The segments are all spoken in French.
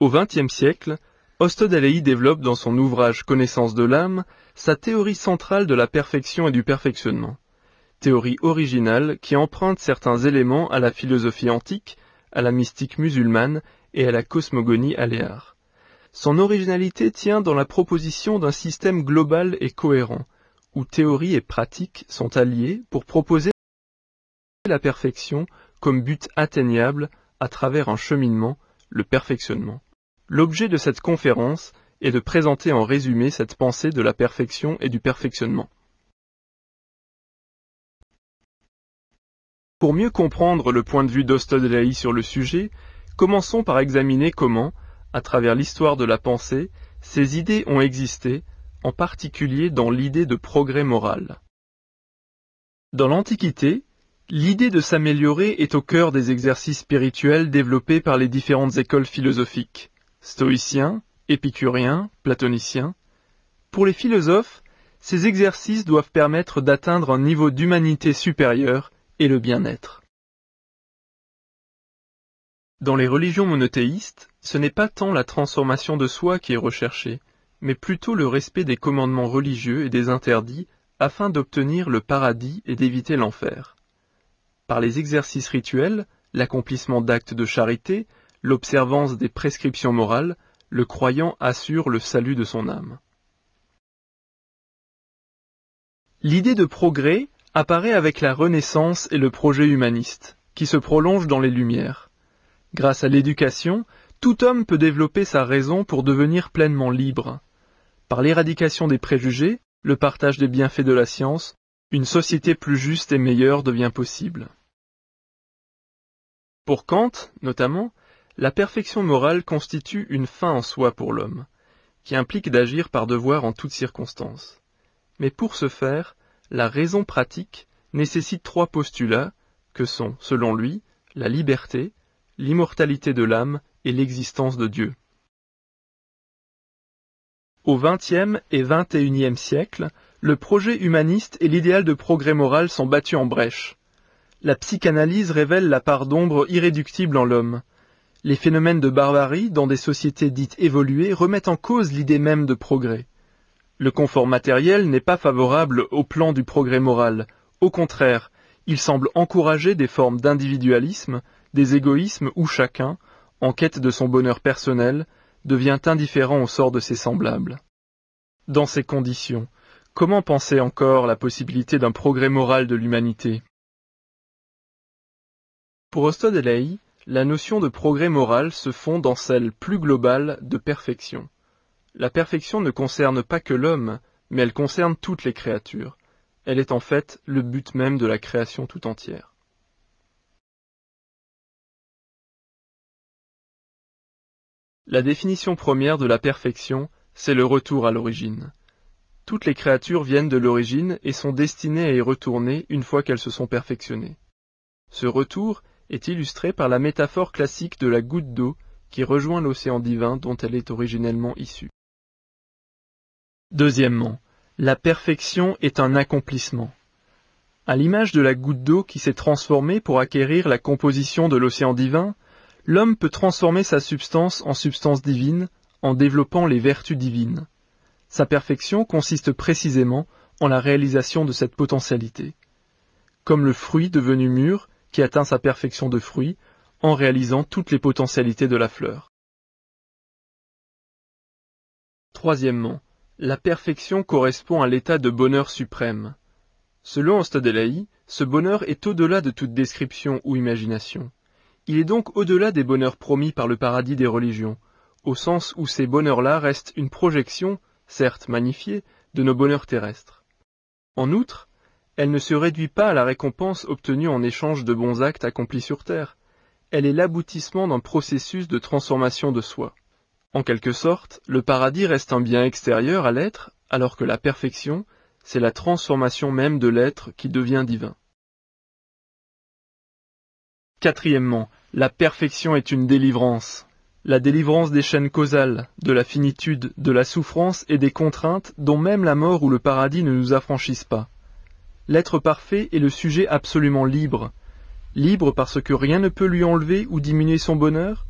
Au XXe siècle, Ostodalei développe dans son ouvrage Connaissance de l'âme sa théorie centrale de la perfection et du perfectionnement. Théorie originale qui emprunte certains éléments à la philosophie antique, à la mystique musulmane et à la cosmogonie aléare. Son originalité tient dans la proposition d'un système global et cohérent, où théorie et pratique sont alliées pour proposer la perfection comme but atteignable à travers un cheminement, le perfectionnement. L'objet de cette conférence est de présenter en résumé cette pensée de la perfection et du perfectionnement. Pour mieux comprendre le point de vue d'Ostodelaï sur le sujet, commençons par examiner comment, à travers l'histoire de la pensée, ces idées ont existé, en particulier dans l'idée de progrès moral. Dans l'Antiquité, l'idée de s'améliorer est au cœur des exercices spirituels développés par les différentes écoles philosophiques stoïciens, épicuriens, platoniciens. Pour les philosophes, ces exercices doivent permettre d'atteindre un niveau d'humanité supérieur et le bien-être. Dans les religions monothéistes, ce n'est pas tant la transformation de soi qui est recherchée, mais plutôt le respect des commandements religieux et des interdits afin d'obtenir le paradis et d'éviter l'enfer. Par les exercices rituels, l'accomplissement d'actes de charité, l'observance des prescriptions morales, le croyant assure le salut de son âme. L'idée de progrès apparaît avec la Renaissance et le projet humaniste, qui se prolonge dans les Lumières. Grâce à l'éducation, tout homme peut développer sa raison pour devenir pleinement libre. Par l'éradication des préjugés, le partage des bienfaits de la science, une société plus juste et meilleure devient possible. Pour Kant, notamment, la perfection morale constitue une fin en soi pour l'homme, qui implique d'agir par devoir en toutes circonstances. Mais pour ce faire, la raison pratique nécessite trois postulats que sont, selon lui, la liberté, l'immortalité de l'âme et l'existence de Dieu. Au XXe et XXIe siècle, le projet humaniste et l'idéal de progrès moral sont battus en brèche. La psychanalyse révèle la part d'ombre irréductible en l'homme, les phénomènes de barbarie dans des sociétés dites évoluées remettent en cause l'idée même de progrès. Le confort matériel n'est pas favorable au plan du progrès moral. Au contraire, il semble encourager des formes d'individualisme, des égoïsmes où chacun, en quête de son bonheur personnel, devient indifférent au sort de ses semblables. Dans ces conditions, comment penser encore la possibilité d'un progrès moral de l'humanité? Pour Ostodelei, la notion de progrès moral se fond dans celle plus globale de perfection. La perfection ne concerne pas que l'homme, mais elle concerne toutes les créatures. Elle est en fait le but même de la création tout entière. La définition première de la perfection, c'est le retour à l'origine. Toutes les créatures viennent de l'origine et sont destinées à y retourner une fois qu'elles se sont perfectionnées. Ce retour est illustrée par la métaphore classique de la goutte d'eau qui rejoint l'océan divin dont elle est originellement issue. Deuxièmement, la perfection est un accomplissement. À l'image de la goutte d'eau qui s'est transformée pour acquérir la composition de l'océan divin, l'homme peut transformer sa substance en substance divine en développant les vertus divines. Sa perfection consiste précisément en la réalisation de cette potentialité. Comme le fruit devenu mûr qui atteint sa perfection de fruit en réalisant toutes les potentialités de la fleur. Troisièmement, la perfection correspond à l'état de bonheur suprême. Selon Ostadelaï, ce bonheur est au-delà de toute description ou imagination. Il est donc au-delà des bonheurs promis par le paradis des religions, au sens où ces bonheurs-là restent une projection, certes magnifiée, de nos bonheurs terrestres. En outre, elle ne se réduit pas à la récompense obtenue en échange de bons actes accomplis sur terre. Elle est l'aboutissement d'un processus de transformation de soi. En quelque sorte, le paradis reste un bien extérieur à l'être, alors que la perfection, c'est la transformation même de l'être qui devient divin. Quatrièmement, la perfection est une délivrance. La délivrance des chaînes causales, de la finitude, de la souffrance et des contraintes dont même la mort ou le paradis ne nous affranchissent pas. L'être parfait est le sujet absolument libre. Libre parce que rien ne peut lui enlever ou diminuer son bonheur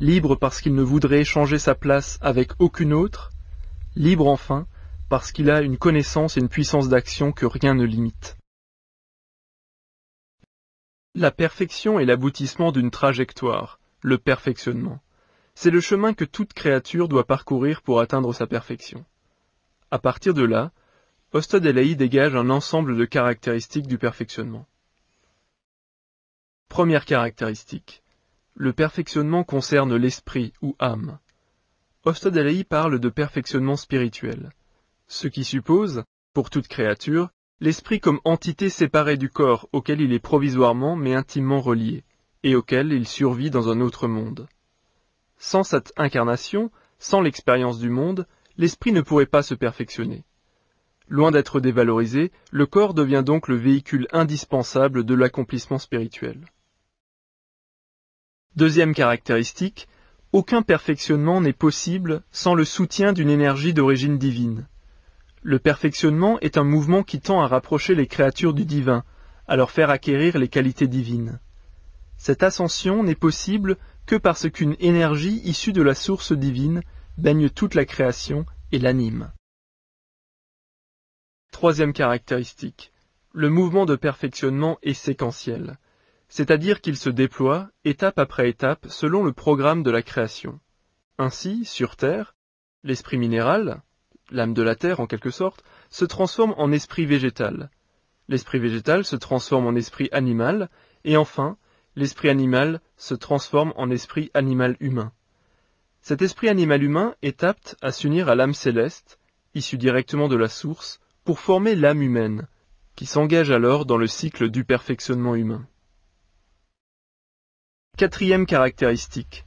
libre parce qu'il ne voudrait échanger sa place avec aucune autre, libre enfin parce qu'il a une connaissance et une puissance d'action que rien ne limite. La perfection est l'aboutissement d'une trajectoire, le perfectionnement. C'est le chemin que toute créature doit parcourir pour atteindre sa perfection. À partir de là, Ostad-Elahi dégage un ensemble de caractéristiques du perfectionnement. Première caractéristique. Le perfectionnement concerne l'esprit ou âme. Ostad-Elahi parle de perfectionnement spirituel, ce qui suppose, pour toute créature, l'esprit comme entité séparée du corps auquel il est provisoirement mais intimement relié, et auquel il survit dans un autre monde. Sans cette incarnation, sans l'expérience du monde, l'esprit ne pourrait pas se perfectionner. Loin d'être dévalorisé, le corps devient donc le véhicule indispensable de l'accomplissement spirituel. Deuxième caractéristique, aucun perfectionnement n'est possible sans le soutien d'une énergie d'origine divine. Le perfectionnement est un mouvement qui tend à rapprocher les créatures du divin, à leur faire acquérir les qualités divines. Cette ascension n'est possible que parce qu'une énergie issue de la source divine baigne toute la création et l'anime. Troisième caractéristique. Le mouvement de perfectionnement est séquentiel, c'est-à-dire qu'il se déploie étape après étape selon le programme de la création. Ainsi, sur Terre, l'esprit minéral, l'âme de la Terre en quelque sorte, se transforme en esprit végétal. L'esprit végétal se transforme en esprit animal, et enfin, l'esprit animal se transforme en esprit animal humain. Cet esprit animal humain est apte à s'unir à l'âme céleste, issue directement de la source, pour former l'âme humaine, qui s'engage alors dans le cycle du perfectionnement humain. Quatrième caractéristique.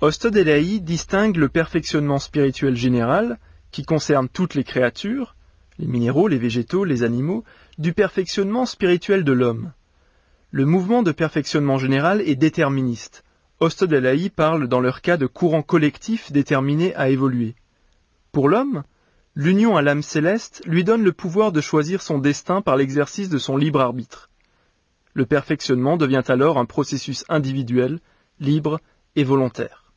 Ostod distingue le perfectionnement spirituel général, qui concerne toutes les créatures, les minéraux, les végétaux, les animaux, du perfectionnement spirituel de l'homme. Le mouvement de perfectionnement général est déterministe. Ostod parle dans leur cas de courant collectif déterminé à évoluer. Pour l'homme, L'union à l'âme céleste lui donne le pouvoir de choisir son destin par l'exercice de son libre arbitre. Le perfectionnement devient alors un processus individuel, libre et volontaire.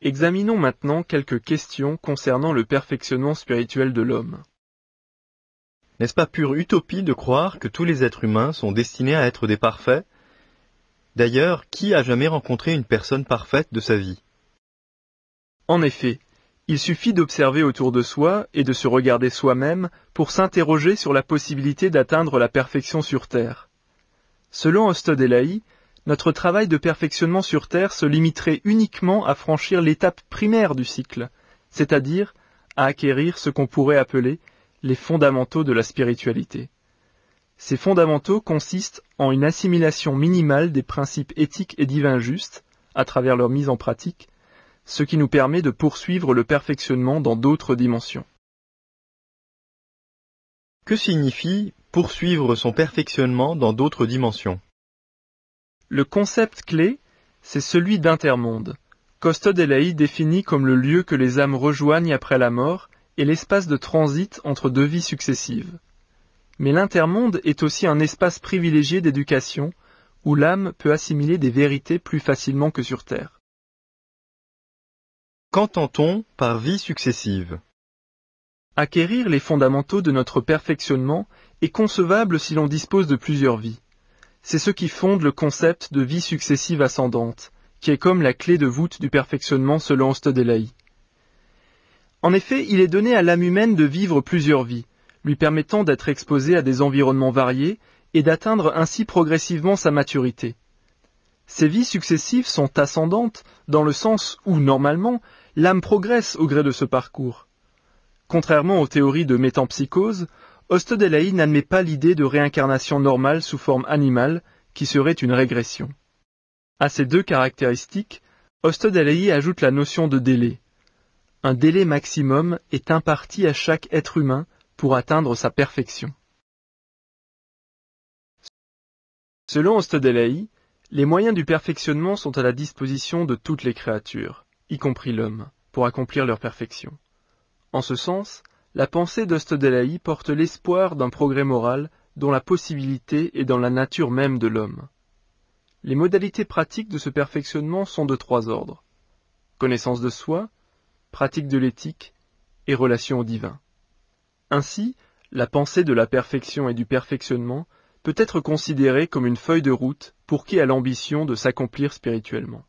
Examinons maintenant quelques questions concernant le perfectionnement spirituel de l'homme. N'est-ce pas pure utopie de croire que tous les êtres humains sont destinés à être des parfaits D'ailleurs, qui a jamais rencontré une personne parfaite de sa vie? En effet, il suffit d'observer autour de soi et de se regarder soi-même pour s'interroger sur la possibilité d'atteindre la perfection sur Terre. Selon Ostod notre travail de perfectionnement sur Terre se limiterait uniquement à franchir l'étape primaire du cycle, c'est-à-dire à acquérir ce qu'on pourrait appeler les fondamentaux de la spiritualité. Ces fondamentaux consistent en une assimilation minimale des principes éthiques et divins justes, à travers leur mise en pratique, ce qui nous permet de poursuivre le perfectionnement dans d'autres dimensions. Que signifie poursuivre son perfectionnement dans d'autres dimensions? Le concept clé, c'est celui d'intermonde, qu'Ostod définit comme le lieu que les âmes rejoignent après la mort et l'espace de transit entre deux vies successives. Mais l'intermonde est aussi un espace privilégié d'éducation où l'âme peut assimiler des vérités plus facilement que sur Terre. Qu'entend-on par vie successive? Acquérir les fondamentaux de notre perfectionnement est concevable si l'on dispose de plusieurs vies. C'est ce qui fonde le concept de vie successive ascendante, qui est comme la clé de voûte du perfectionnement selon Stodelaï. En effet, il est donné à l'âme humaine de vivre plusieurs vies, lui permettant d'être exposé à des environnements variés et d'atteindre ainsi progressivement sa maturité. Ces vies successives sont ascendantes dans le sens où, normalement, l'âme progresse au gré de ce parcours. Contrairement aux théories de métampsychose, Ostodelaï n'admet pas l'idée de réincarnation normale sous forme animale, qui serait une régression. À ces deux caractéristiques, Ostodelaï ajoute la notion de délai. Un délai maximum est imparti à chaque être humain pour atteindre sa perfection. Selon Ostodelaï, les moyens du perfectionnement sont à la disposition de toutes les créatures, y compris l'homme, pour accomplir leur perfection. En ce sens, la pensée d'Ostodelaï porte l'espoir d'un progrès moral dont la possibilité est dans la nature même de l'homme. Les modalités pratiques de ce perfectionnement sont de trois ordres. Connaissance de soi, pratique de l'éthique et relation au divin. Ainsi, la pensée de la perfection et du perfectionnement peut être considérée comme une feuille de route pour qui a l'ambition de s'accomplir spirituellement.